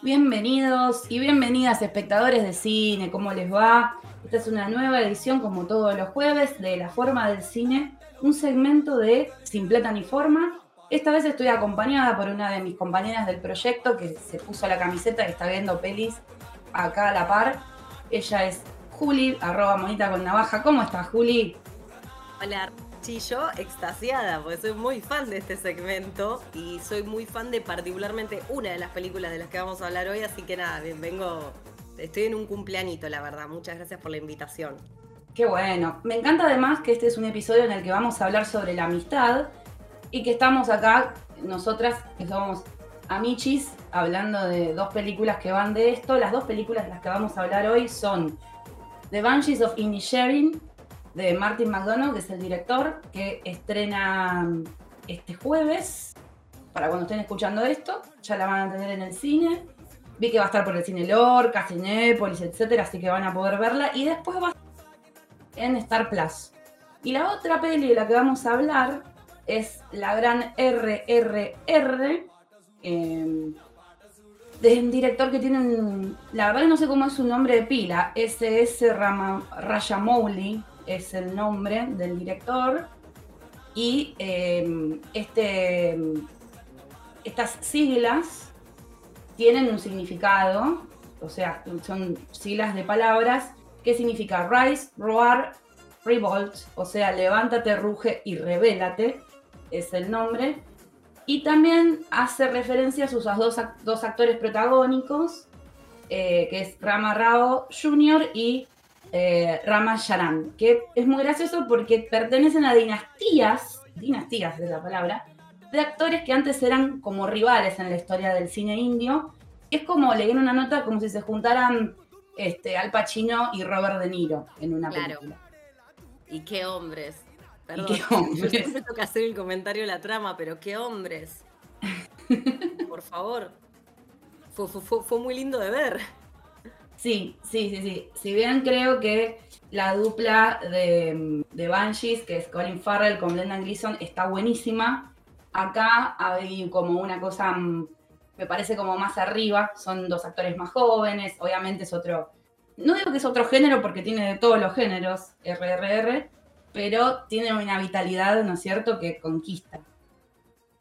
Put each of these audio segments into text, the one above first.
Bienvenidos y bienvenidas espectadores de cine, ¿cómo les va? Esta es una nueva edición como todos los jueves de La Forma del Cine, un segmento de Sin Plata ni Forma. Esta vez estoy acompañada por una de mis compañeras del proyecto que se puso la camiseta y está viendo pelis acá a la par. Ella es Juli, arroba monita con navaja. ¿Cómo estás, Juli? Hola, sí, yo extasiada, porque soy muy fan de este segmento y soy muy fan de particularmente una de las películas de las que vamos a hablar hoy, así que nada, bien, vengo, estoy en un cumpleañito, la verdad. Muchas gracias por la invitación. Qué bueno. Me encanta además que este es un episodio en el que vamos a hablar sobre la amistad y que estamos acá, nosotras que somos amichis, hablando de dos películas que van de esto. Las dos películas de las que vamos a hablar hoy son The Banshees of Inisherin de Martin McDonough, que es el director, que estrena este jueves. Para cuando estén escuchando esto, ya la van a tener en el cine. Vi que va a estar por el cine Lorca, Cinépolis, etcétera, así que van a poder verla. Y después va a estar en Star Plus. Y la otra peli de la que vamos a hablar es la gran RRR. Eh, de un director que tiene. La verdad que no sé cómo es su nombre de pila. SS Rajamouli es el nombre del director. Y em, este, estas siglas tienen un significado, o sea, son siglas de palabras. ¿Qué significa? Rise, Roar, Revolt, o sea, levántate, ruge y revélate, es el nombre. Y también hace referencia a sus dos, dos actores protagónicos, eh, que es Rama Rao Jr. y eh, Rama que es muy gracioso porque pertenecen a dinastías, dinastías es la palabra, de actores que antes eran como rivales en la historia del cine indio. Es como leer una nota como si se juntaran este, Al Pacino y Robert De Niro en una claro. película. Y qué hombres. Perdón, ¿Y qué hombres? siempre toca hacer el comentario de la trama, pero qué hombres. Por favor. fue muy lindo de ver. Sí, sí, sí, sí. Si bien creo que la dupla de, de Banshees, que es Colin Farrell con Brendan Gleeson, está buenísima. Acá hay como una cosa, mm, me parece como más arriba. Son dos actores más jóvenes. Obviamente es otro. No digo que es otro género porque tiene de todos los géneros, RRR, pero tiene una vitalidad, ¿no es cierto?, que conquista.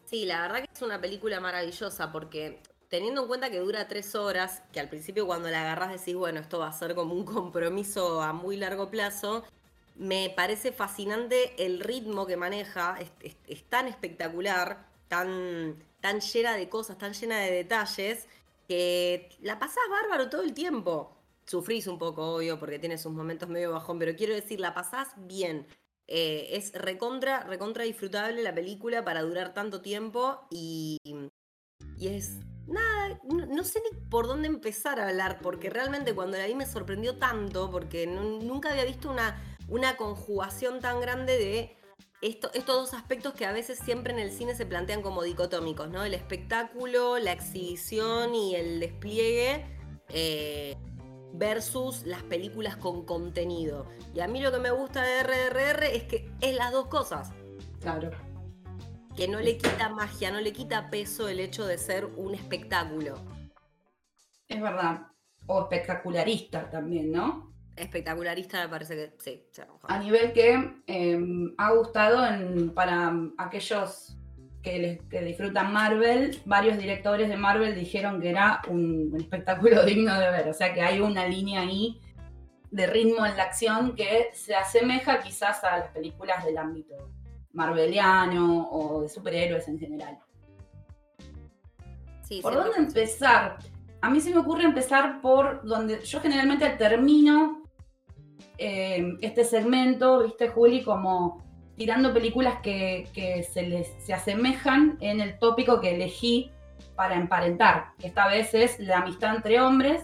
Sí, la verdad que es una película maravillosa porque teniendo en cuenta que dura tres horas, que al principio cuando la agarras decís, bueno, esto va a ser como un compromiso a muy largo plazo, me parece fascinante el ritmo que maneja, es, tan espectacular, tan, tan llena de cosas, tan llena de detalles, que la pasás bárbaro todo el tiempo. Sufrís un poco, obvio, porque tiene sus momentos medio bajón, pero quiero decir, la pasás bien. Eh, es recontra, recontra disfrutable la película para durar tanto tiempo y, y es nada, no, sé ni por dónde empezar a hablar, porque realmente cuando la vi me sorprendió tanto, porque nunca había visto una, una conjugación tan grande de estos dos aspectos que a veces siempre en el cine se plantean como dicotómicos, ¿no? El espectáculo, la exhibición y el despliegue. Eh, versus las películas con contenido. Y a mí lo que me gusta de RRR es que es las dos cosas. Claro que no le quita magia, no le quita peso el hecho de ser un espectáculo. Es verdad. O espectacularista también, ¿no? Espectacularista me parece que sí. A nivel que em, ha gustado para aquellos que, disfrutan Marvel, varios directores de Marvel dijeron que era un, un espectáculo digno de ver. O sea que hay una línea ahí de ritmo en la acción que se asemeja quizás a las películas del ámbito marveliano o de superhéroes en general. ¿Por dónde empezar? A mí se me ocurre empezar por donde yo generalmente termino eh, este segmento, viste Juli, como tirando películas que, se, les, se asemejan en el tópico que elegí para emparentar, que esta vez es la amistad entre hombres,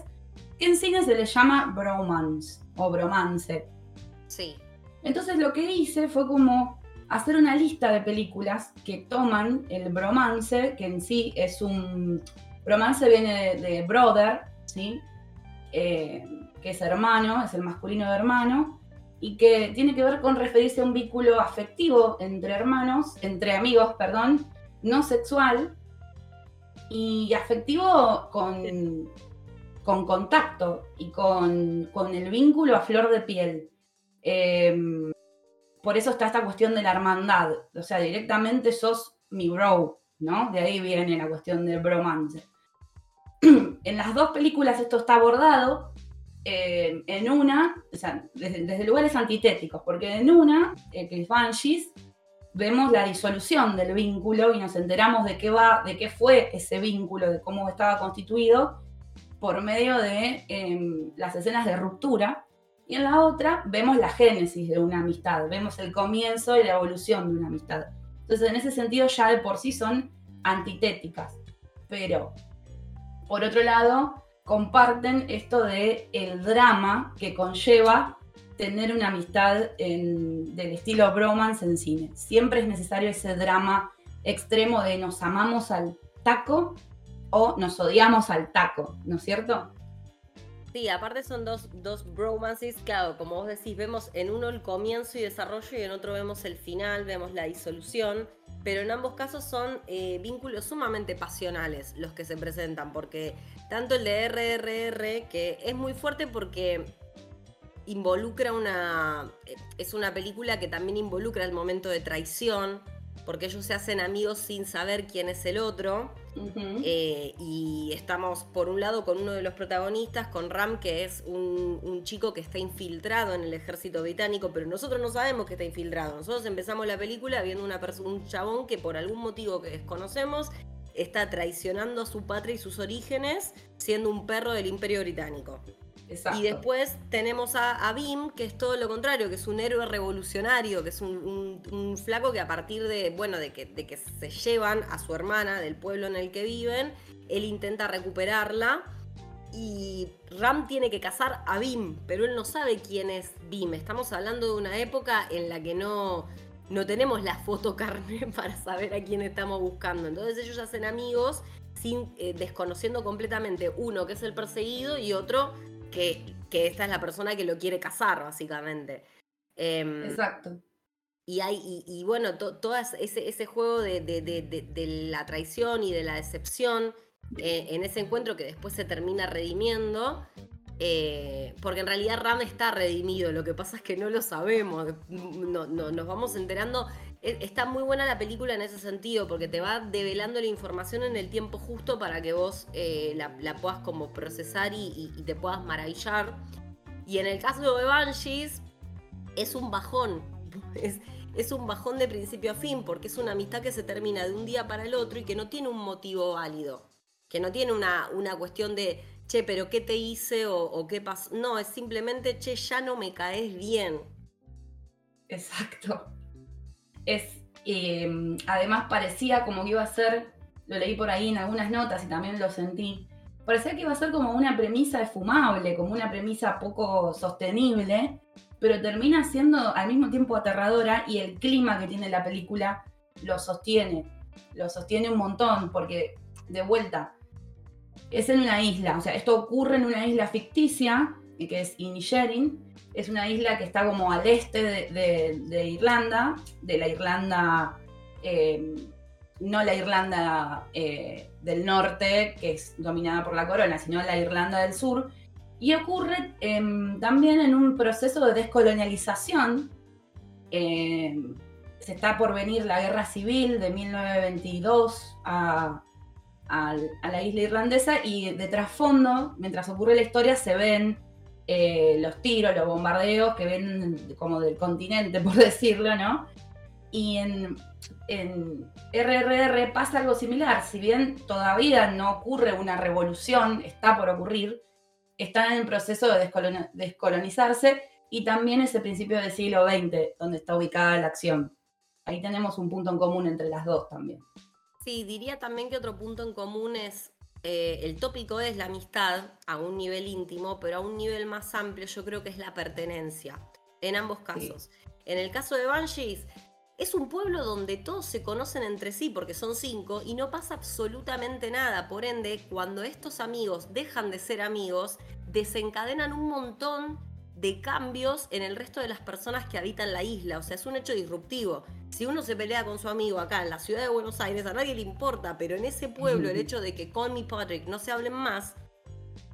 que en cine se le llama bromance o bromance. Sí. Entonces lo que hice fue como hacer una lista de películas que toman el bromance, que en sí es un... Bromance viene de, brother, ¿sí? Eh, que es hermano, es el masculino de hermano, y que tiene que ver con referirse a un vínculo afectivo entre hermanos, entre amigos, perdón, no sexual y afectivo con, con contacto y con, el vínculo a flor de piel. Em, por eso está esta cuestión de la hermandad, o sea, directamente sos mi bro, ¿no? De ahí viene la cuestión del bromance. en las dos películas esto está abordado, eh, en una, o sea, desde, lugares antitéticos, porque en una, eh, que es Banshees, vemos la disolución del vínculo y nos enteramos de qué va, de qué fue ese vínculo, de cómo estaba constituido por medio de em, las escenas de ruptura. Y en la otra vemos la génesis de una amistad, vemos el comienzo y la evolución de una amistad. Entonces, en ese sentido, ya de por sí son antitéticas. Pero, por otro lado, comparten esto de el drama que conlleva tener una amistad del estilo bromance en cine. Siempre es necesario ese drama extremo de nos amamos al taco o nos odiamos al taco, ¿no es cierto? Sí, aparte son dos, dos bromances, claro, como vos decís, vemos en uno el comienzo y desarrollo y en otro vemos el final, vemos la disolución pero en ambos casos son eh, vínculos sumamente pasionales los que se presentan, porque tanto el de RRR, que es muy fuerte porque involucra una... Eh, es una película que también involucra el momento de traición, porque ellos se hacen amigos sin saber quién es el otro. Eh, y estamos, por un lado, con uno de los protagonistas, con Ram, que es un, chico que está infiltrado en el ejército británico, pero nosotros no sabemos que está infiltrado. Nosotros empezamos la película viendo una un chabón que por algún motivo que desconocemos está traicionando a su patria y sus orígenes, siendo un perro del imperio británico. Y después tenemos a, Bim, que es todo lo contrario, que es un héroe revolucionario, que es un, flaco que a partir de, bueno, de que, se llevan a su hermana del pueblo en el que viven, él intenta recuperarla y Ram tiene que cazar a Bim, pero él no sabe quién es Bim. Estamos hablando de una época en la que no, no tenemos la foto carne para saber a quién estamos buscando. Entonces ellos hacen amigos sin, eh, desconociendo completamente uno que es el perseguido y otro que, esta es la persona que lo quiere casar, básicamente. Em, Exacto. Y, hay, y, bueno, todo ese, ese, juego de, la traición y de la decepción eh, en ese encuentro que después se termina redimiendo, eh, porque en realidad Ram está redimido, lo que pasa es que no lo sabemos, no, nos vamos enterando e, está muy buena la película en ese sentido, porque te va develando la información en el tiempo justo para que vos eh, la, puedas como procesar y, te puedas maravillar. Y en el caso de Banshees, es un bajón. Es, un bajón de principio a fin, porque es una amistad que se termina de un día para el otro y que no tiene un motivo válido. Que no tiene una, una cuestión de, che, pero ¿qué te hice o, qué pasó? No, es simplemente, che, ya no me caes bien. Exacto es, eh, además parecía como que iba a ser, lo leí por ahí en algunas notas y también lo sentí, parecía que iba a ser como una premisa esfumable, como una premisa poco sostenible, pero termina siendo al mismo tiempo aterradora y el clima que tiene la película lo sostiene, lo sostiene un montón, porque de vuelta, es en una isla, o sea, esto ocurre en una isla ficticia, que es Inisherin, es una isla que está como al este de, Irlanda, de la Irlanda, eh, no la Irlanda eh, del norte, que es dominada por la corona, sino la Irlanda del sur, y ocurre em, también en un proceso de descolonialización. Em, se está por venir la guerra civil de 1922 a, a la isla irlandesa y de trasfondo, mientras ocurre la historia, se ven eh, los tiros, los bombardeos que ven como del continente, por decirlo, ¿no? Y en, en RRR pasa algo similar, si bien todavía no ocurre una revolución, está por ocurrir, están en proceso de descolonizarse y también ese principio del siglo XX, donde está ubicada la acción. Ahí tenemos un punto en común entre las dos también. Sí, diría también que otro punto en común es eh, el tópico es la amistad a un nivel íntimo, pero a un nivel más amplio yo creo que es la pertenencia, en ambos casos. En el caso de Banshees, es un pueblo donde todos se conocen entre sí porque son cinco y no pasa absolutamente nada. Por ende, cuando estos amigos dejan de ser amigos, desencadenan un montón de cambios en el resto de las personas que habitan la isla. O sea, es un hecho disruptivo. Si uno se pelea con su amigo acá en la ciudad de Buenos Aires, a nadie le importa, pero en ese pueblo el hecho de que con y Patrick no se hablen más,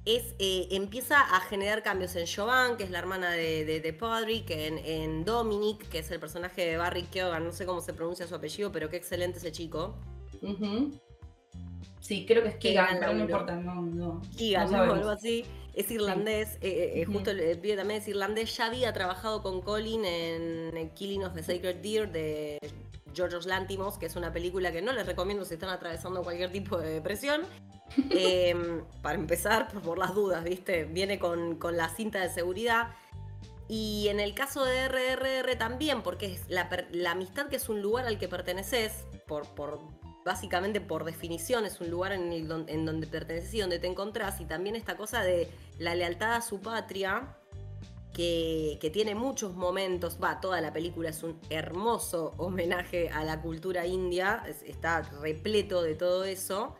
es, eh, empieza a generar cambios en Jovan, que es la hermana de, de, Patrick, en, en, Dominic, que es el personaje de Barry Keoghan, no sé cómo se pronuncia su apellido, pero qué excelente ese chico. Sí, creo que es Keegan, pero no importa, no, no. Keegan, no, algo así. Es irlandés, eh, eh, justo el pibe también es irlandés, ya había trabajado con Colin en Killing of the Sacred Deer de George Lantimos, que es una película que no les recomiendo si están atravesando cualquier tipo de depresión. Para empezar, por las dudas, ¿viste? Viene con, la cinta de seguridad. Y en el caso de RRR también, porque es la, amistad que es un lugar al que perteneces, por, por, básicamente por definición es un lugar en, en donde perteneces y donde te encontrás, y también esta cosa de la lealtad a su patria, que, tiene muchos momentos, va, toda la película es un hermoso homenaje a la cultura india, está repleto de todo eso,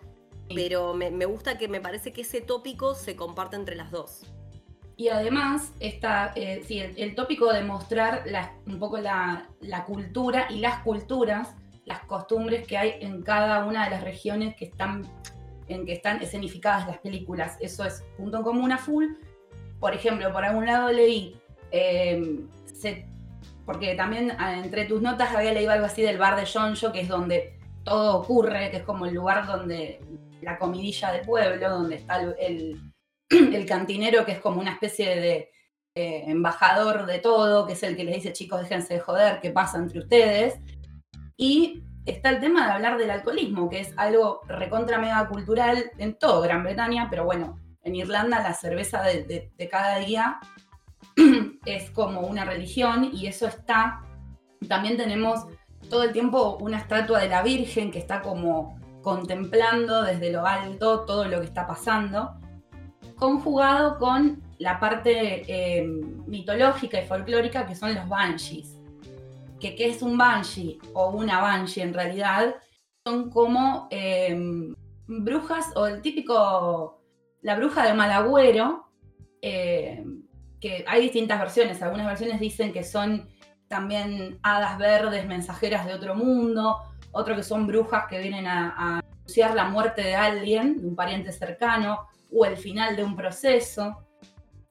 pero me, gusta que me parece que ese tópico se comparte entre las dos. Y además, está, eh, el, tópico de mostrar un poco la, cultura y las culturas, las costumbres que hay en cada una de las regiones que están, en que están escenificadas las películas. Eso es punto en común a full por ejemplo, por algún lado leí, eh, porque también ah, entre tus notas había leído algo así del bar de Jonjo, que es donde todo ocurre, que es como el lugar donde la comidilla del pueblo, donde está el, cantinero, que es como una especie de eh, embajador de todo, que es el que les dice, chicos, déjense de joder, ¿qué pasa entre ustedes? Y está el tema de hablar del alcoholismo, que es algo recontra mega cultural en todo Gran Bretaña, pero bueno, en Irlanda la cerveza de, cada día es como una religión y eso está. También tenemos todo el tiempo una estatua de la Virgen que está como contemplando desde lo alto todo lo que está pasando, conjugado con la parte eh, mitológica y folclórica que son los banshees. Que qué es un banshee o una banshee en realidad son como eh, brujas o el típico la bruja de Malagüero, eh, que hay distintas versiones, algunas versiones dicen que son también hadas verdes, mensajeras de otro mundo, otro que son brujas que vienen a, anunciar la muerte de alguien, de un pariente cercano, o el final de un proceso,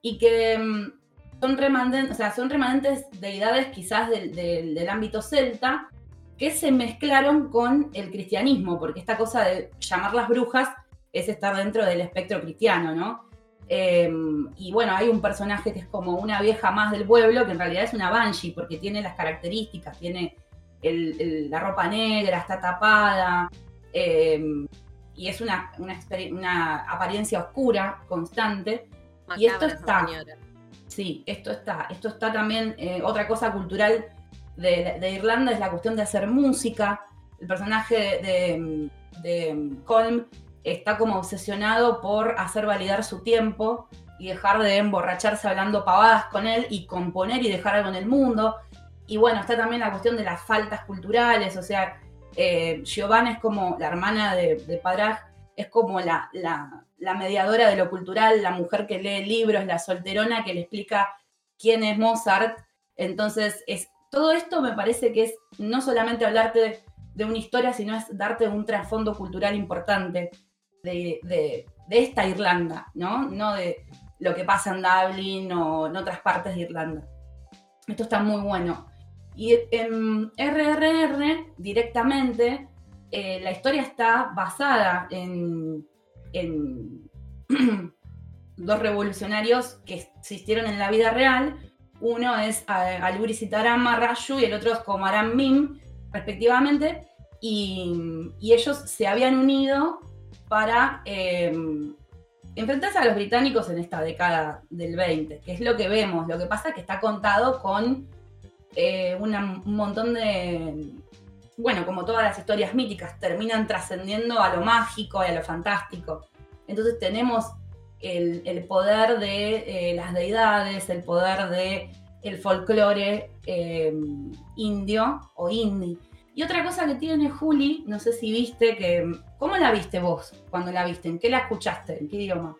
y que mm, son remanentes, o sea, son remanentes deidades quizás del, del ámbito celta, que se mezclaron con el cristianismo, porque esta cosa de llamarlas brujas es estar dentro del espectro cristiano, ¿no? Em, y bueno, hay un personaje que es como una vieja más del pueblo, que en realidad es una banshee, porque tiene las características, tiene la ropa negra, está tapada, em, y es una, una, apariencia oscura, constante. y esto está. Sí, esto está. Esto está también, eh, otra cosa cultural de, Irlanda es la cuestión de hacer música. El personaje de, de Colm está como obsesionado por hacer validar su tiempo y dejar de emborracharse hablando pavadas con él y componer y dejar algo en el mundo. Y bueno, está también la cuestión de las faltas culturales, o sea, eh, Giovanna es como la hermana de, de es como la, mediadora de lo cultural, la mujer que lee libros, la solterona que le explica quién es Mozart. Entonces, es, todo esto me parece que es no solamente hablarte de, de una historia, sino es darte un trasfondo cultural importante de, esta Irlanda, ¿no? No de lo que pasa en Dublin o en otras partes de Irlanda. Esto está muy bueno. Y en RRR directamente eh, la historia está basada en, dos revolucionarios que existieron en la vida real. Uno es Aluri Sitaram Rayu y el otro es Komaram Mim, respectivamente. Y, y ellos se habían unido para em, enfrentarse a los británicos en esta década del 20, que es lo que vemos. Lo que pasa es que está contado con eh, un montón de, bueno, como todas las historias míticas, terminan trascendiendo a lo mágico y a lo fantástico. Entonces tenemos el, poder de eh, las deidades, el poder de el folclore em, indio o indie y otra cosa que tiene Juli, no sé si viste que. ¿Cómo la viste vos cuando la viste? ¿En qué la escuchaste? ¿En qué idioma?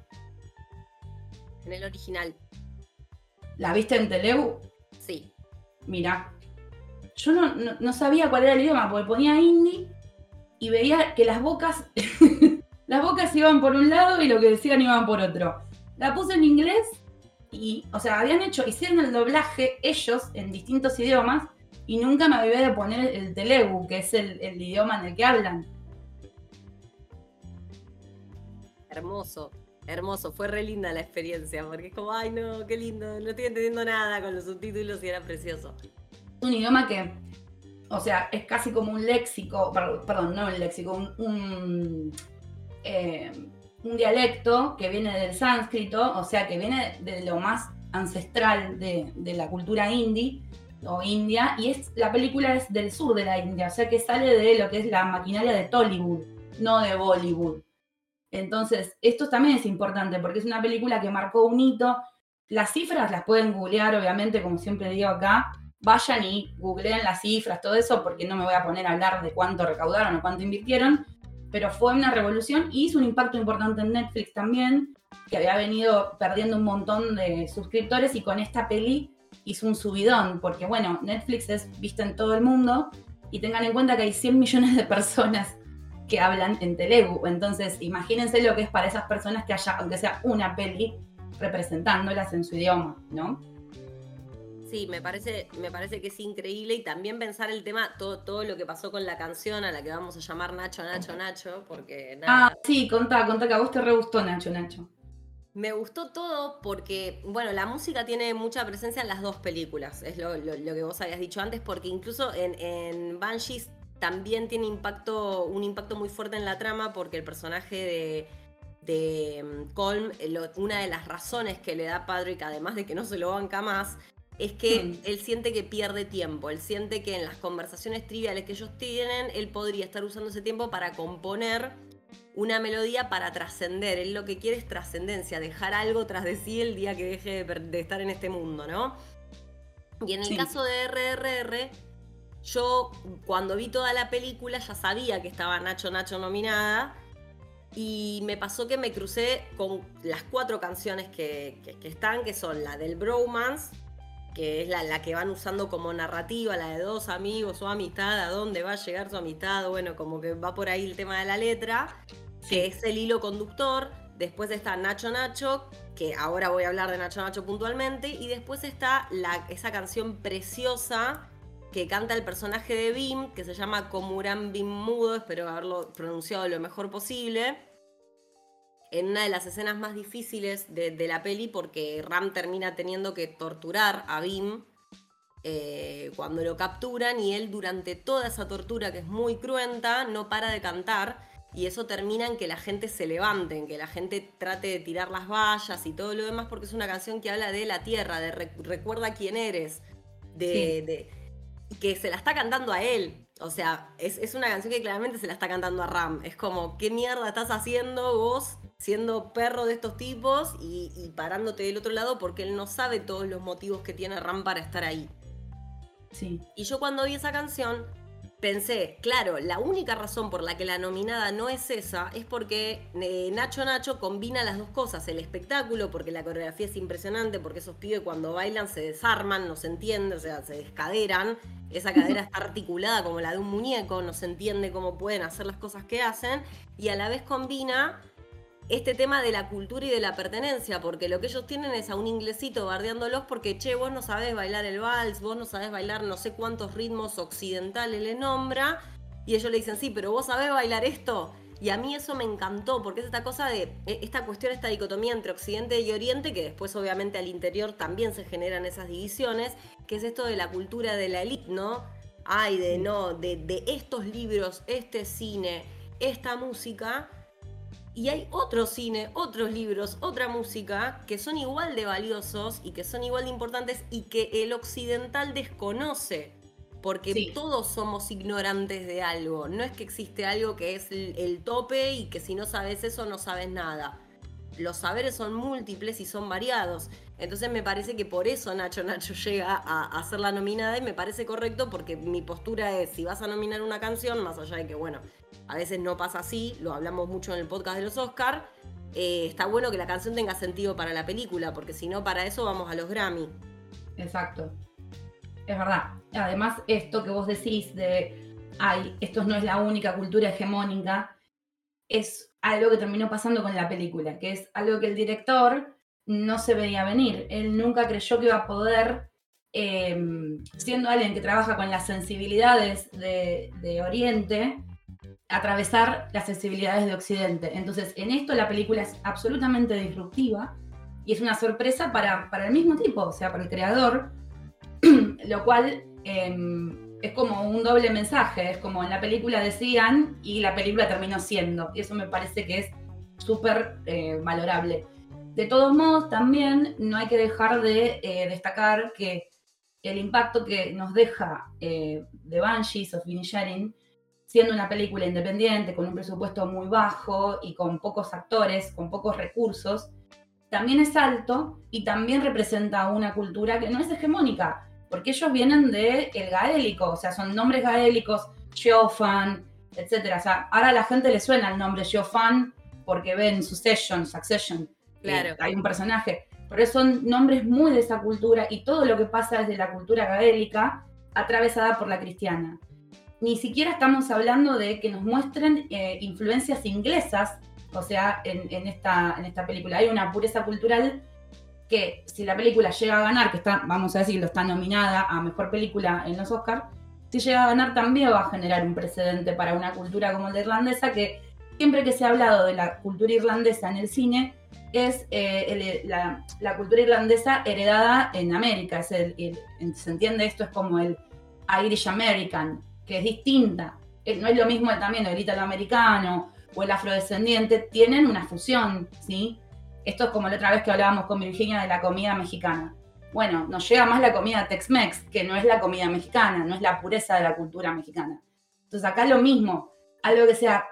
En el original. ¿La viste en Teleu? Sí. Mira, yo no, no, sabía cuál era el idioma, porque ponía indie y veía que las bocas, las bocas iban por un lado y lo que decían iban por otro. La puse en inglés y, o sea, habían hecho, hicieron el doblaje ellos en distintos idiomas y nunca me olvidé de poner el Telegu, que es el, el idioma en el que hablan. Hermoso. Hermoso, fue re linda la experiencia, porque es como, ay no, qué lindo, no estoy entendiendo nada con los subtítulos y era precioso. Un idioma que, o sea, es casi como un léxico, perdón, no un léxico, un, eh, un, dialecto que viene del sánscrito, o sea, que viene de lo más ancestral de, de la cultura indie o india, y es la película es del sur de la India, o sea que sale de lo que es la maquinaria de Tollywood, no de Bollywood. Entonces, esto también es importante porque es una película que marcó un hito. Las cifras las pueden googlear, obviamente, como siempre digo acá. Vayan y googleen las cifras, todo eso, porque no me voy a poner a hablar de cuánto recaudaron o cuánto invirtieron, pero fue una revolución y hizo un impacto importante en Netflix también, que había venido perdiendo un montón de suscriptores y con esta peli hizo un subidón, porque bueno, Netflix es vista en todo el mundo y tengan en cuenta que hay 100 millones de personas que hablan en Telugu. Entonces, imagínense lo que es para esas personas que haya, aunque sea una peli, representándolas en su idioma, ¿no? Sí, me parece, me parece que es increíble y también pensar el tema, todo, todo lo que pasó con la canción a la que vamos a llamar Nacho, Nacho, Nacho, porque nada. Ah, sí, contá, contá que a vos te re gustó Nacho, Nacho. Me gustó todo porque, bueno, la música tiene mucha presencia en las dos películas, es lo, que vos habías dicho antes, porque incluso en, en Banshees también tiene impacto, un impacto muy fuerte en la trama porque el personaje de, mm, Colm, una de las razones que le da Patrick, además de que no se lo banca más, es que hmm. él siente que pierde tiempo, él siente que en las conversaciones triviales que ellos tienen, él podría estar usando ese tiempo para componer una melodía para trascender. Él lo que quiere es trascendencia, dejar algo tras de sí el día que deje de, estar en este mundo, ¿no? Y en el caso de RRR, yo cuando vi toda la película ya sabía que estaba Nacho Nacho nominada y me pasó que me crucé con las cuatro canciones que, están, que son la del Bromance, que es la, que van usando como narrativa, la de dos amigos, su amistad, a dónde va a llegar su amistad, bueno, como que va por ahí el tema de la letra, que es el hilo conductor. Después está Nacho Nacho, que ahora voy a hablar de Nacho Nacho puntualmente, y después está esa canción preciosa que canta el personaje de Bim, que se llama Komuran Bim Mudo, espero haberlo pronunciado lo mejor posible, en una de las escenas más difíciles de, la peli, porque Ram termina teniendo que torturar a Bim eh, cuando lo capturan y él durante toda esa tortura, que es muy cruenta, no para de cantar. Y eso termina en que la gente se levante, en que la gente trate de tirar las vallas y todo lo demás, porque es una canción que habla de la tierra, de recuerda quién eres, de que se la está cantando a él. O sea, es, una canción que claramente se la está cantando a Ram. Es como, ¿qué mierda estás haciendo vos siendo perro de estos tipos y, y parándote del otro lado? Porque él no sabe todos los motivos que tiene Ram para estar ahí. Sí. Y yo cuando vi esa canción pensé, claro, la única razón por la que la nominada no es esa es porque eh, Nacho Nacho combina las dos cosas, el espectáculo, porque la coreografía es impresionante, porque esos pibes cuando bailan se desarman, no se entiende, o sea, se descaderan, esa cadera está articulada como la de un muñeco, no se entiende cómo pueden hacer las cosas que hacen, y a la vez combina este tema de la cultura y de la pertenencia, porque lo que ellos tienen es a un inglesito bardeándolos porque, che, vos no sabés bailar el vals, vos no sabés bailar no sé cuántos ritmos occidentales le nombra, y ellos le dicen, sí, pero vos sabés bailar esto. Y a mí eso me encantó, porque es esta cosa de, e, esta cuestión, esta dicotomía entre Occidente y Oriente, que después obviamente al interior también se generan esas divisiones, que es esto de la cultura de la élite, ¿no? Ay, de no, de, de estos libros, este cine, esta música, y hay otro cine, otros libros, otra música que son igual de valiosos y que son igual de importantes y que el occidental desconoce. Porque todos somos ignorantes de algo. No es que existe algo que es el, tope y que si no sabes eso no sabes nada. Los saberes son múltiples y son variados. Entonces me parece que por eso Nacho Nacho llega a, a ser la nominada y me parece correcto porque mi postura es, si vas a nominar una canción, más allá de que, bueno, a veces no pasa así, lo hablamos mucho en el podcast de los Oscar, eh, está bueno que la canción tenga sentido para la película, porque si no, para eso vamos a los Grammy. Exacto. Es verdad. Además, esto que vos decís de, ay, esto no es la única cultura hegemónica, es algo que terminó pasando con la película, que es algo que el director no se veía venir. Él nunca creyó que iba a poder, em, siendo alguien que trabaja con las sensibilidades de, Oriente, atravesar las sensibilidades de Occidente. Entonces, en esto la película es absolutamente disruptiva y es una sorpresa para, para el mismo tipo, o sea, para el creador, lo cual em, es como un doble mensaje, es como en la película decían y la película terminó siendo, y eso me parece que es súper eh, valorable. De todos modos, también no hay que dejar de eh, destacar que el impacto que nos deja eh, The Banshees of Inisherin siendo una película independiente, con un presupuesto muy bajo y con pocos actores, con pocos recursos, también es alto y también representa una cultura que no es hegemónica, porque ellos vienen del el gaélico, o sea, son nombres gaélicos, Geofan, etc. O sea, ahora a la gente le suena el nombre Geofan porque ven Succession, Succession, claro. hay un personaje, pero son nombres muy de esa cultura y todo lo que pasa es de la cultura gaélica atravesada por la cristiana ni siquiera estamos hablando de que nos muestren eh, influencias inglesas, o sea, en, esta, en esta película. Hay una pureza cultural que si la película llega a ganar, que está, vamos a decirlo, está nominada a Mejor Película en los Oscars, si llega a ganar también va a generar un precedente para una cultura como la irlandesa, que siempre que se ha hablado de la cultura irlandesa en el cine, es eh, la, cultura irlandesa heredada en América. Es se entiende esto, es como el Irish American, que es distinta. Eh, no es lo mismo también el italoamericano o el afrodescendiente, tienen una fusión, ¿sí? Esto es como la otra vez que hablábamos con Virginia de la comida mexicana. Bueno, nos llega más la comida Tex-Mex, que no es la comida mexicana, no es la pureza de la cultura mexicana. Entonces acá lo mismo, algo que sea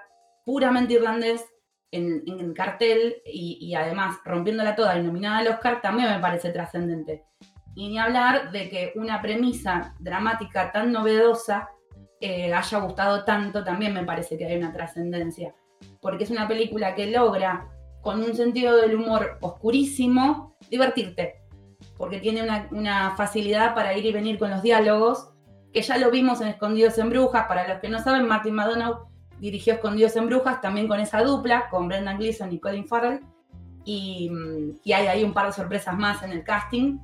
puramente irlandés en, el cartel y, y, además rompiéndola toda y nominada al Oscar también me parece trascendente. Y ni hablar de que una premisa dramática tan novedosa eh, haya gustado tanto, también me parece que hay una trascendencia. Porque es una película que logra, con un sentido del humor oscurísimo, divertirte. Porque tiene una, facilidad para ir y venir con los diálogos, que ya lo vimos en Escondidos en Brujas. Para los que no saben, Martin McDonough dirigió Escondidos en Brujas también con esa dupla, con Brendan Gleeson y Colin Farrell. Y, y hay ahí un par de sorpresas más en el casting.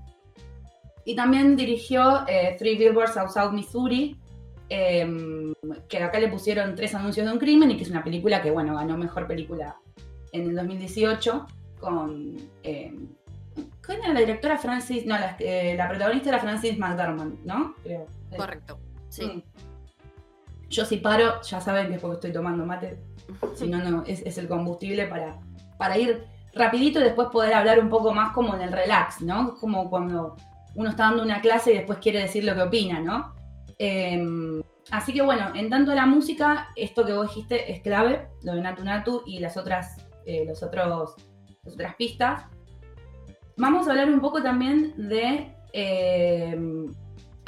Y también dirigió eh, Three Billboards Outside Missouri, Em, que acá le pusieron tres anuncios de un crimen y que es una película que, bueno, ganó mejor película en el 2018 con... Eh, ¿Quién era la directora Francis? No, la, eh, la, protagonista era Francis McDormand, ¿no? Creo. Correcto, sí. Mm. Yo si paro, ya saben que es porque estoy tomando mate. si no, no, es, el combustible para, para ir rapidito y después poder hablar un poco más como en el relax, ¿no? Como cuando uno está dando una clase y después quiere decir lo que opina, ¿no? Em, así que bueno, en tanto la música, esto que vos dijiste es clave, lo de Natu Natu y las otras, eh, los otros, las otras pistas. Vamos a hablar un poco también de, em,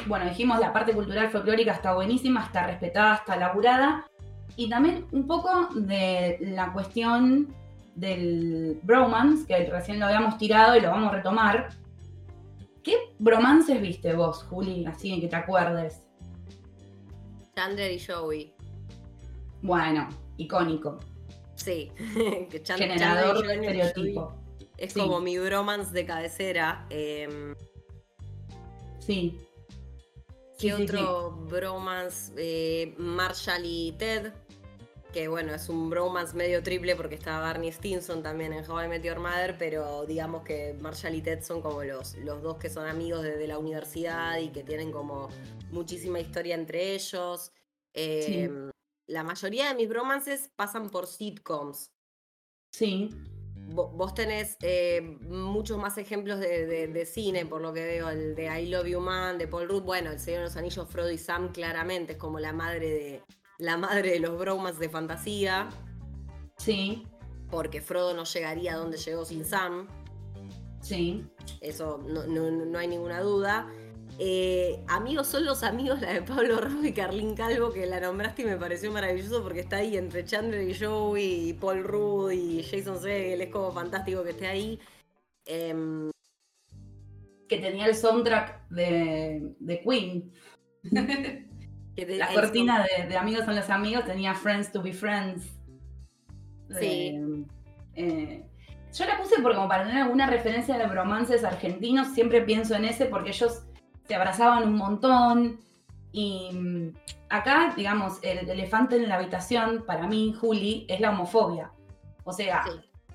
bueno, dijimos la parte cultural folclórica está buenísima, está respetada, está laburada, y también un poco de la cuestión del bromance, que recién lo habíamos tirado y lo vamos a retomar. ¿Qué bromances viste vos, Juli, así en que te acuerdes? Chandler y Joey. Bueno, icónico. Sí, que Generador de estereotipo. Es como mi bromance de cabecera. Em, sí. ¿Qué otro bromance? Eh, Marshall y Ted. Que bueno, es un bromance medio triple porque está Barney Stinson también en How I Met Your Mother, pero digamos que Marshall y Ted son como los, los dos que son amigos desde la universidad y que tienen como muchísima historia entre ellos. Em, la mayoría de mis bromances pasan por sitcoms. Sí. Vos tenés eh, muchos más ejemplos de, cine, por lo que veo, el de I Love You Man, de Paul Rudd, bueno, El Señor de los Anillos, Frodo y Sam, claramente es como la madre de la madre de los bromas de fantasía. Sí. Porque Frodo no llegaría a donde llegó sin Sam. Sí. Eso no hay ninguna duda. Eh, amigos son los amigos, la de Pablo Rojo y Carlín Calvo, que la nombraste y me pareció maravilloso porque está ahí entre Chandler y Joey, y Paul Rudd y Jason Segel, es como fantástico que esté ahí. Em, que tenía el soundtrack de, de Queen. la cortina de, Amigos son los amigos tenía Friends to be Friends. sí. Eh, yo la puse porque como para tener alguna referencia de romances argentinos, siempre pienso en ese porque ellos se abrazaban un montón. Y mm, acá, digamos, el elefante en la habitación, para mí, Juli, es la homofobia. O sea,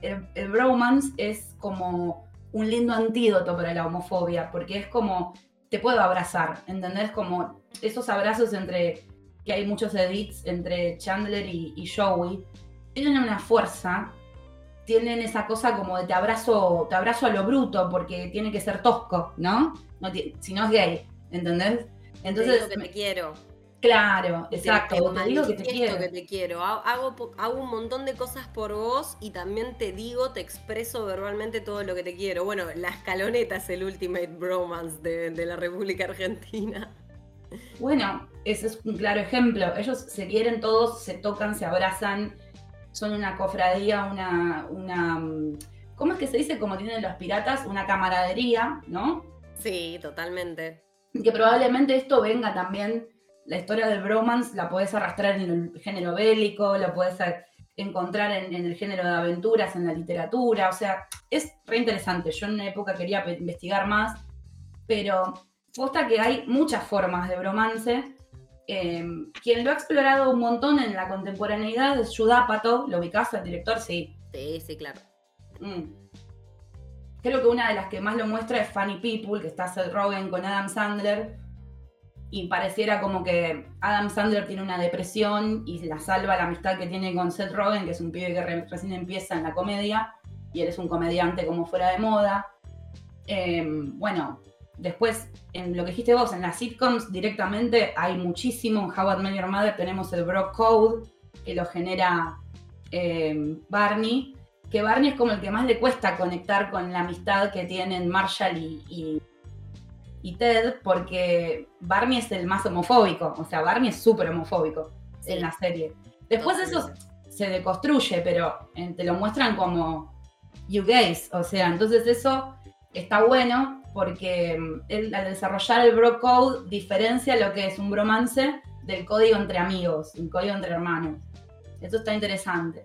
el, el bromance es como un lindo antídoto para la homofobia, porque es como, te puedo abrazar, ¿entendés? Como esos abrazos entre, que hay muchos edits entre Chandler y, y Joey, tienen una fuerza, tienen esa cosa como de te abrazo, te abrazo a lo bruto, porque tiene que ser tosco, ¿no? no si no es gay, ¿entendés? Entonces, te que te quiero. Claro, exacto. Te, digo que te quiero. que te quiero. Hago, hago un montón de cosas por vos y también te digo, te expreso verbalmente todo lo que te quiero. Bueno, la escaloneta es el ultimate bromance de, la República Argentina. Bueno, ese es un claro ejemplo. Ellos se quieren todos, se tocan, se abrazan, son una cofradía, una, una ¿cómo es que se dice como tienen los piratas? Una camaradería, ¿no? Sí, totalmente. Que probablemente esto venga también la historia del bromance la puedes arrastrar en el género bélico, la puedes encontrar en, el género de aventuras, en la literatura, o sea, es re interesante. Yo en una época quería investigar más, pero posta que hay muchas formas de bromance. Em, quien lo ha explorado un montón en la contemporaneidad es Judapato, ¿lo ubicás al director? Sí. Sí, sí, claro. Mm. Creo que una de las que más lo muestra es Funny People, que está Seth Rogen con Adam Sandler y pareciera como que Adam Sandler tiene una depresión y la salva la amistad que tiene con Seth Rogen, que es un pibe que recién empieza en la comedia y él es un comediante como fuera de moda. Em, bueno, después, en lo que dijiste vos, en las sitcoms directamente hay muchísimo. En How I Met Your Mother tenemos el Bro Code, que lo genera em, Barney, que Barney es como el que más le cuesta conectar con la amistad que tienen Marshall y y Ted porque Barney es el más homofóbico, o sea, Barney es súper homofóbico en la serie. Después eso se deconstruye, pero eh, te lo muestran como you gays, o sea, entonces eso está bueno porque mm, él, al desarrollar el bro code diferencia lo que es un bromance del código entre amigos, un código entre hermanos. Eso está interesante.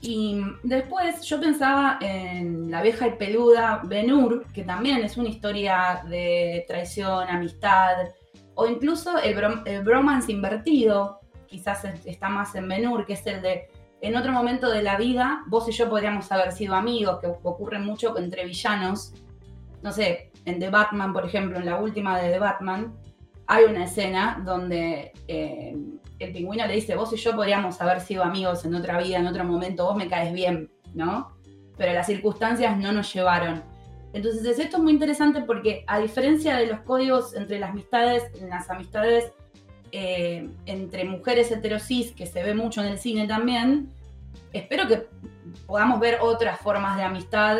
Y después yo pensaba en La vieja y peluda Ben-Hur, que también es una historia de traición, amistad, o incluso el, bromance invertido, quizás está más en Ben-Hur, que es el de en otro momento de la vida vos y yo podríamos haber sido amigos, que ocurre mucho entre villanos. No sé, en The Batman, por ejemplo, en la última de The Batman, hay una escena donde eh, el pingüino le dice, vos y yo podríamos haber sido amigos en otra vida, en otro momento, vos me caes bien, ¿no? Pero las circunstancias no nos llevaron. Entonces esto es muy interesante porque a diferencia de los códigos entre las amistades, en las amistades eh, entre mujeres heterosis, que se ve mucho en el cine también, espero que podamos ver otras formas de amistad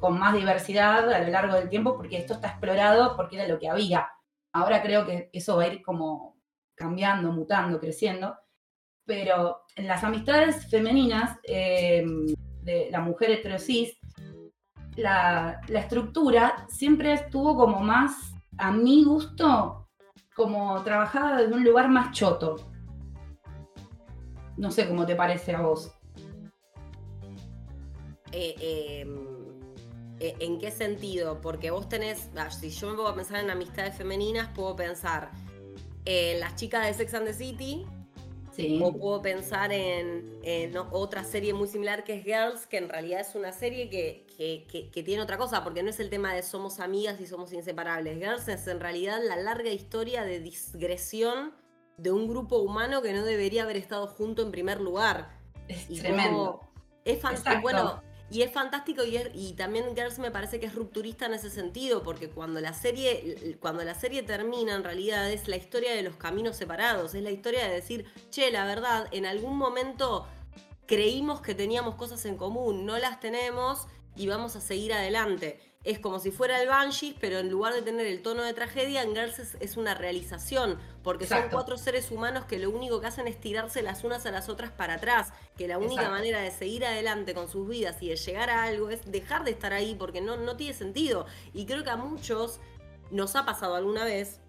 con más diversidad a lo largo del tiempo, porque esto está explorado porque era lo que había. Ahora creo que eso va a ir como cambiando, mutando, creciendo, pero en las amistades femeninas em, de la mujer heterosis, la, la estructura siempre estuvo como más, a mi gusto, como trabajada desde un lugar más choto. No sé cómo te parece a vos. Eh, em, eh, ¿En qué sentido? Porque vos tenés, ah, si yo me puedo pensar en amistades femeninas, puedo pensar en las chicas de Sex and the City. Sí. O puedo pensar en, otra serie muy similar que es Girls, que en realidad es una serie que, que, tiene otra cosa, porque no es el tema de somos amigas y somos inseparables. Girls es en realidad la larga historia de digresión de un grupo humano que no debería haber estado junto en primer lugar. Es tremendo. es fantástico. Bueno, y es fantástico y, también Girls me parece que es rupturista en ese sentido, porque cuando la, serie, cuando la serie termina, en realidad es la historia de los caminos separados, es la historia de decir, che, la verdad, en algún momento creímos que teníamos cosas en común, no las tenemos y vamos a seguir adelante. Es como si fuera el Banshee, pero en lugar de tener el tono de tragedia, en Girls es, una realización, porque son cuatro seres humanos que lo único que hacen es tirarse las unas a las otras para atrás, que la única manera de seguir adelante con sus vidas y de llegar a algo es dejar de estar ahí, porque no, no tiene sentido. Y creo que a muchos nos ha pasado alguna vez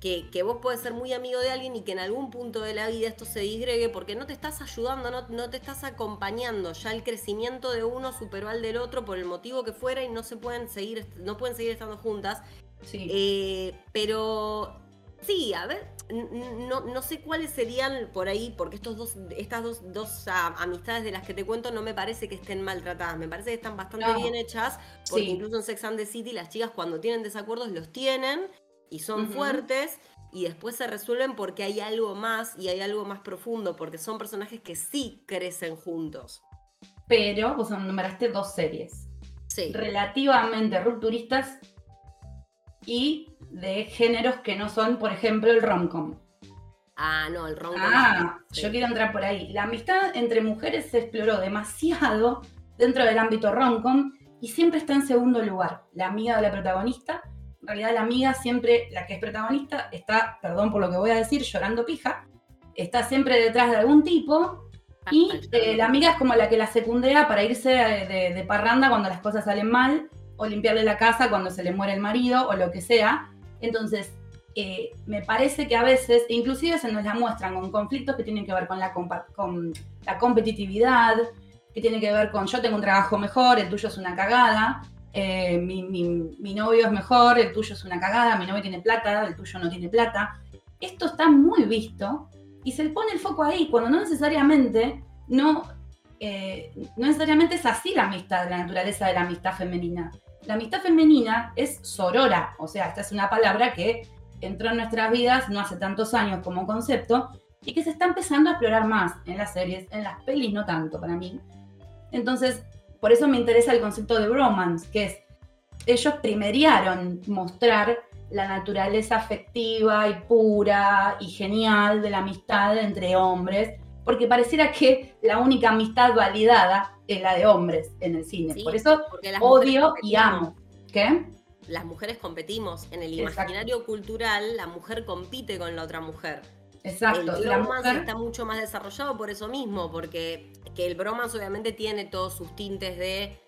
que, vos puedes ser muy amigo de alguien y que en algún punto de la vida esto se disgregue porque no te estás ayudando, no, no te estás acompañando. Ya el crecimiento de uno superó al del otro por el motivo que fuera y no se pueden seguir, no pueden seguir estando juntas. Sí. Eh, pero sí, a ver, no, no, sé cuáles serían por ahí, porque estos dos, estas dos, dos amistades de las que te cuento no me parece que estén maltratadas, me parece que están bastante bien hechas, porque incluso en Sex and the City las chicas cuando tienen desacuerdos los tienen y son fuertes y después se resuelven porque hay algo más y hay algo más profundo, porque son personajes que sí crecen juntos. Pero vos nombraste dos series. Sí. Relativamente rupturistas y de géneros que no son, por ejemplo, el romcom. Ah, no, el romcom. Ah, yo quiero entrar por ahí. La amistad entre mujeres se exploró demasiado dentro del ámbito romcom y siempre está en segundo lugar. La amiga de la protagonista en realidad la amiga siempre, la que es protagonista, está, perdón por lo que voy a decir, llorando pija, está siempre detrás de algún tipo y eh, la amiga es como la que la secundea para irse de, parranda cuando las cosas salen mal o limpiarle la casa cuando se le muere el marido o lo que sea. Entonces, eh, me parece que a veces, inclusive se nos la muestran con conflictos que tienen que ver con la, con la competitividad, que tiene que ver con yo tengo un trabajo mejor, el tuyo es una cagada, eh, mi, novio es mejor, el tuyo es una cagada, mi novio tiene plata, el tuyo no tiene plata. Esto está muy visto y se pone el foco ahí cuando no necesariamente eh, no necesariamente es así la amistad, la naturaleza de la amistad femenina. La amistad femenina es sorora, o sea, esta es una palabra que entró en nuestras vidas no hace tantos años como concepto y que se está empezando a explorar más en las series, en las pelis no tanto para mí. Entonces, por eso me interesa el concepto de bromance, que es, ellos primeriaron mostrar la naturaleza afectiva y pura y genial de la amistad entre hombres, porque pareciera que la única amistad validada es la de hombres en el cine. Por eso odio y amo. ¿Qué? Las mujeres competimos. En el imaginario cultural, la mujer compite con la otra mujer. Exacto. El bromance está mucho más desarrollado por eso mismo, porque que el bromance obviamente tiene todos sus tintes de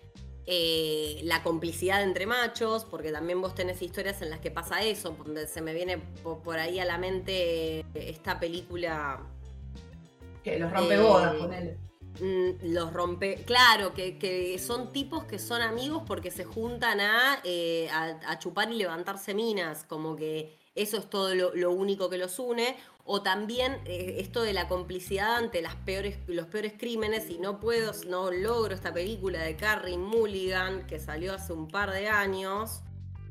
eh, la complicidad entre machos, porque también vos tenés historias en las que pasa eso, donde se me viene por, ahí a la mente esta película. Que los rompe bodas, con él. Los rompe, claro, que, son tipos que son amigos porque se juntan a, eh, a, chupar y levantarse minas, como que eso es todo lo, único que los une, o también eh, esto de la complicidad ante las peores, los peores crímenes, y no puedo, no logro esta película de Carrie Mulligan, que salió hace un par de años,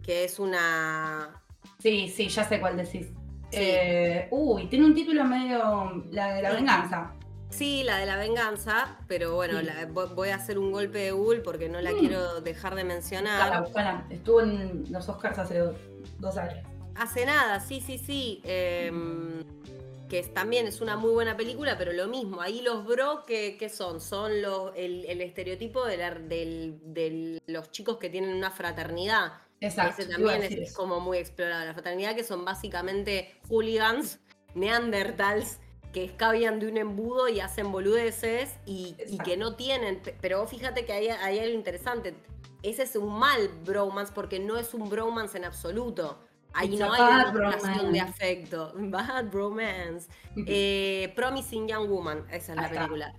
que es una... Sí, sí, ya sé cuál decís. Eh, uy, tiene un título medio, la de la venganza. Sí, la de la venganza, pero bueno, voy a hacer un golpe de Google porque no la mm. quiero dejar de mencionar. Estuvo en los Oscars hace dos años. Hace nada, sí, sí, sí. Em, que también es una muy buena película, pero lo mismo. Ahí los bro, ¿qué, son? Son los, el, estereotipo de, los chicos que tienen una fraternidad. Exacto. Ese también es, como muy explorado. La fraternidad que son básicamente hooligans, neandertals, que escabian de un embudo y hacen boludeces y, que no tienen. Pero fíjate que hay, hay algo interesante. Ese es un mal bromance porque no es un bromance en absoluto Ahí no hay una relación de afecto. Bad romance. Eh, Promising Young Woman, esa es la película.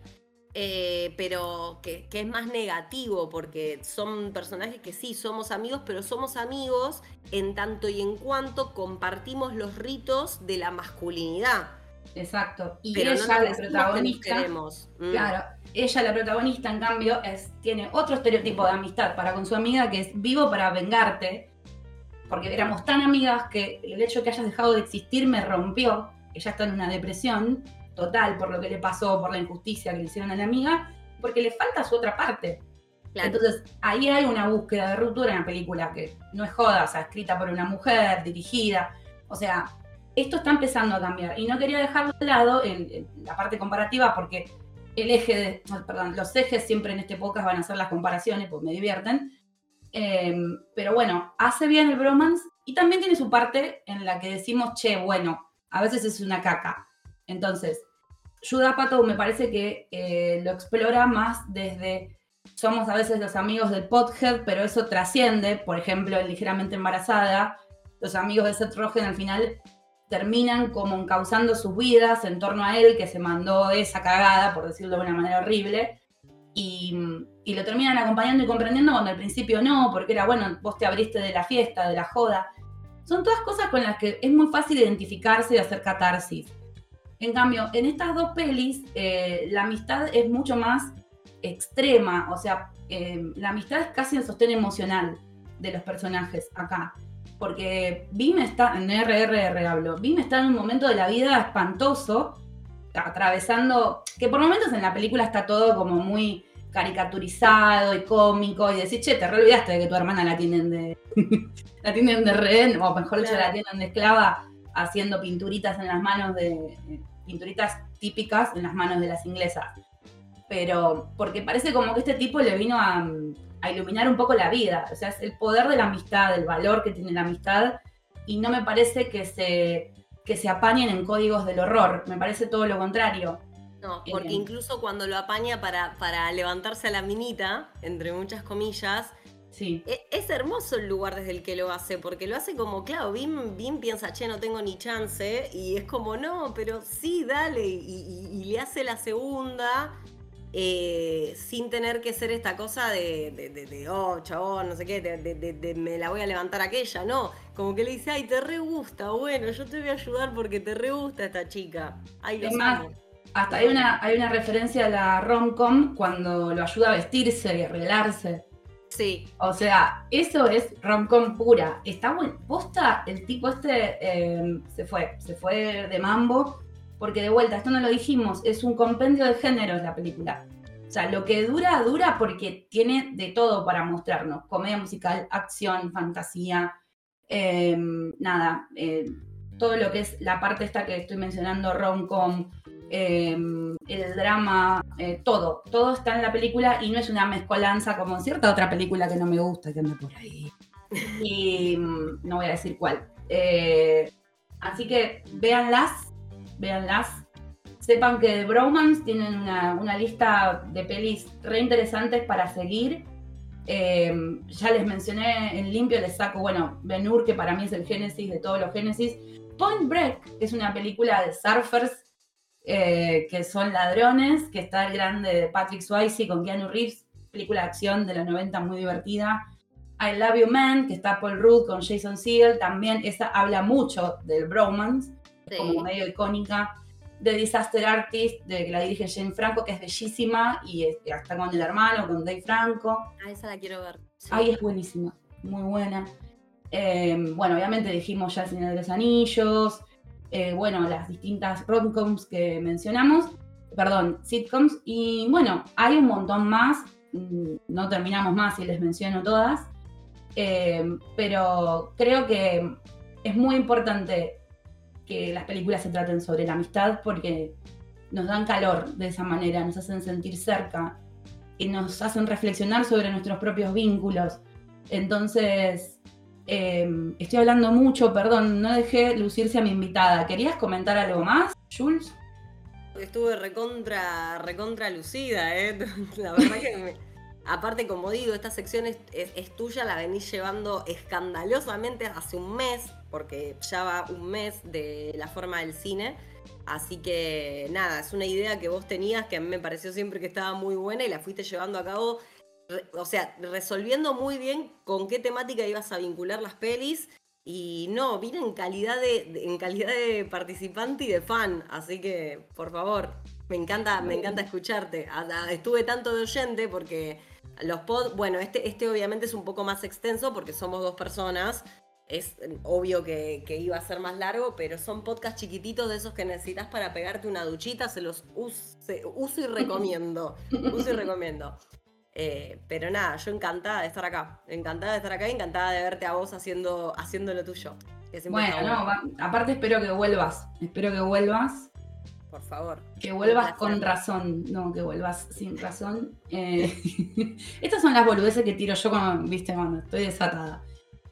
Eh, pero que, es más negativo porque son personajes que sí somos amigos, pero somos amigos en tanto y en cuanto compartimos los ritos de la masculinidad. Exacto. Y ella, la protagonista. Mm. Claro, ella, la protagonista, en cambio, es, tiene otro estereotipo de amistad para con su amiga que es vivo para vengarte porque éramos tan amigas que el hecho de que hayas dejado de existir me rompió. Ella está en una depresión total por lo que le pasó, por la injusticia que le hicieron a la amiga, porque le falta su otra parte. Entonces, ahí hay una búsqueda de ruptura en la película que no es joda, o sea, escrita por una mujer, dirigida. O sea, esto está empezando a cambiar. Y no quería dejarlo de lado en, la parte comparativa porque el eje de, perdón, los ejes siempre en este podcast van a ser las comparaciones, pues me divierten. Em, pero bueno, hace bien el bromance y también tiene su parte en la que decimos, che, bueno, a veces es una caca. Entonces, Pato me parece que eh, lo explora más desde, somos a veces los amigos del pothead, pero eso trasciende, por ejemplo, en Ligeramente Embarazada, los amigos de Seth Rogen al final terminan como encauzando sus vidas en torno a él, que se mandó esa cagada, por decirlo de una manera horrible, y, y, lo terminan acompañando y comprendiendo cuando al principio no, porque era, bueno, vos te abriste de la fiesta, de la joda. Son todas cosas con las que es muy fácil identificarse y hacer catarsis. En cambio, en estas dos pelis, eh, la amistad es mucho más extrema, o sea, eh, la amistad es casi el sostén emocional de los personajes acá porque Bim está, en RRR hablo, Bim está en un momento de la vida espantoso, atravesando, que por momentos en la película está todo como muy caricaturizado y cómico, y decir, che, te re olvidaste de que tu hermana la tienen de, la tienen de rehén, o mejor dicho, la tienen de esclava, haciendo pinturitas en las manos de, pinturitas típicas en las manos de las inglesas. Pero, porque parece como que este tipo le vino a, a iluminar un poco la vida. O sea, es el poder de la amistad, el valor que tiene la amistad. Y no me parece que se, que se apañen en códigos del horror. Me parece todo lo contrario. No, porque eh, incluso cuando lo apaña para, para levantarse a la minita, entre muchas comillas, Sí. E, es, hermoso el lugar desde el que lo hace, porque lo hace como, claro, Bim, Bim piensa, che, no tengo ni chance, y es como, no, pero sí, dale, y le hace la segunda, eh, sin tener que ser esta cosa de, de, oh, chabón, no sé qué, de, me la voy a levantar aquella, no. Como que le dice, ay, te re gusta, bueno, yo te voy a ayudar porque te re gusta esta chica. Ay, lo Hasta hay una, hay una referencia a la rom-com cuando lo ayuda a vestirse y arreglarse. Sí. O sea, eso es rom-com pura. Está bueno. Posta, el tipo este eh, se fue, se fue de mambo porque de vuelta, esto no lo dijimos, es un compendio de géneros la película. O sea, lo que dura, dura porque tiene de todo para mostrarnos. Comedia musical, acción, fantasía, em, nada, eh, todo lo que es la parte esta que estoy mencionando, rom-com, em, el drama, eh, todo, todo está en la película y no es una mezcolanza como cierta otra película que no me gusta, que anda por ahí. Y mm, no voy a decir cuál. Eh, así que véanlas, véanlas. Sepan que de Bromance tienen una, lista de pelis re interesantes para seguir. Eh, ya les mencioné en limpio, les saco, bueno, Ben Hur, que para mí es el génesis de todos los génesis. Point Break, que es una película de surfers eh, que son ladrones, que está el grande de Patrick Swayze con Keanu Reeves, película de acción de los 90 muy divertida. I Love You Man, que está Paul Rudd con Jason Segel, también esa habla mucho del bromance como medio icónica. de Disaster Artist, de que la dirige Jane Franco, que es bellísima, y está con el hermano, con Dave Franco. Ah, esa la quiero ver. Ay, es buenísima, muy buena. Em, bueno, obviamente dijimos ya El Señor de los Anillos, eh, bueno, las distintas romcoms que mencionamos, perdón, sitcoms, y bueno, hay un montón más, mm, no terminamos más si les menciono todas, em, pero creo que es muy importante que las películas se traten sobre la amistad porque nos dan calor de esa manera, nos hacen sentir cerca y nos hacen reflexionar sobre nuestros propios vínculos. Entonces, em, estoy hablando mucho, perdón, no dejé lucirse a mi invitada. ¿Querías comentar algo más, Jules? Estuve recontra, recontra lucida, ¿eh? La verdad que me Aparte, como digo, esta sección es, tuya, la venís llevando escandalosamente hace un mes, porque ya va un mes de la forma del cine. Así que nada, es una idea que vos tenías que a mí me pareció siempre que estaba muy buena y la fuiste llevando a cabo, o sea, resolviendo muy bien con qué temática ibas a vincular las pelis. Y no, vine en calidad de, en calidad de participante y de fan, así que por favor, me encanta, me encanta escucharte. Estuve tanto de oyente porque los pod, bueno, este, este obviamente es un poco más extenso porque somos dos personas. Es obvio que, iba a ser más largo, pero son podcasts chiquititos de esos que necesitas para pegarte una duchita. Se los uso y recomiendo. uso y recomiendo. Eh, pero nada, yo encantada de estar acá. Encantada de estar acá y encantada de verte a vos haciendo, haciendo lo tuyo. bueno, no, aparte espero que vuelvas. Espero que vuelvas por favor. Que vuelvas con razón, no que vuelvas sin razón. Eh, estas son las boludeces que tiro yo cuando, viste, cuando estoy desatada.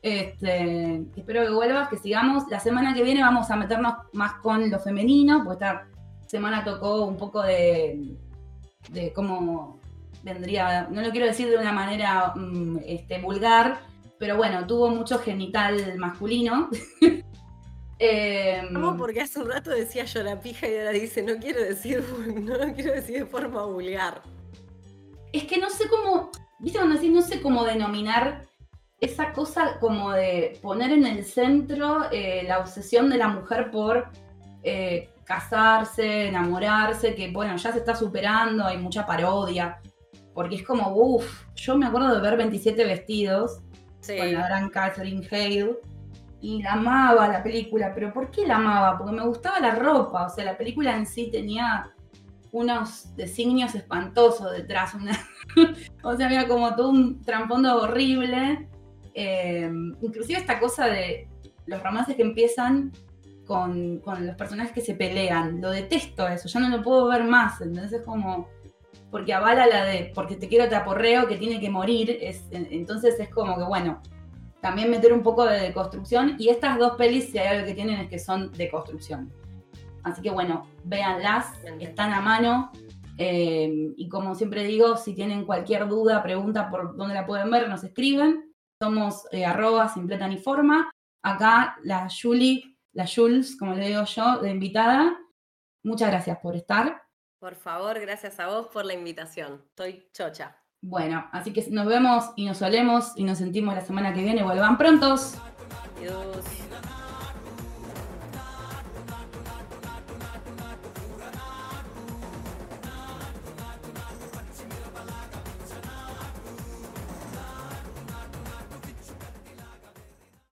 Este, espero que vuelvas, que sigamos. La semana que viene vamos a meternos más con lo femenino, porque esta semana tocó un poco de, de cómo vendría, no lo quiero decir de una manera mm, este, vulgar, pero bueno, tuvo mucho genital masculino. eh, porque hace un rato decía yo la pija y ahora dice no quiero decir, no lo quiero decir de forma vulgar. Es que no sé cómo, viste cuando decís no sé cómo denominar esa cosa como de poner en el centro eh, la obsesión de la mujer por eh, casarse, enamorarse, que bueno, ya se está superando, hay mucha parodia, porque es como, uff, yo me acuerdo de ver 27 vestidos con la gran Catherine Hale y la amaba la película, pero ¿por qué la amaba? Porque me gustaba la ropa, o sea, la película en sí tenía unos designios espantosos detrás, o sea, había como todo un trasfondo horrible Em, inclusive esta cosa de los romances que empiezan con, los personajes que se pelean. Lo detesto eso, ya no lo puedo ver más. Entonces es como. Porque avala la de porque te quiero te aporreo que tiene que morir. Es, entonces es como que, bueno, también meter un poco de deconstrucción. Y estas dos pelis, si hay algo que tienen, es que son de construcción. Así que bueno, véanlas, están a mano. Em, y como siempre digo, si tienen cualquier duda, pregunta por dónde la pueden ver, nos escriben. Somos eh, arroba simpletan y forma. Acá la Julie, la Jules, como le digo yo, de invitada. Muchas gracias por estar. Por favor, gracias a vos por la invitación. Estoy chocha. Bueno, así que nos vemos y nos solemos y nos sentimos la semana que viene. Vuelvan prontos. Adiós.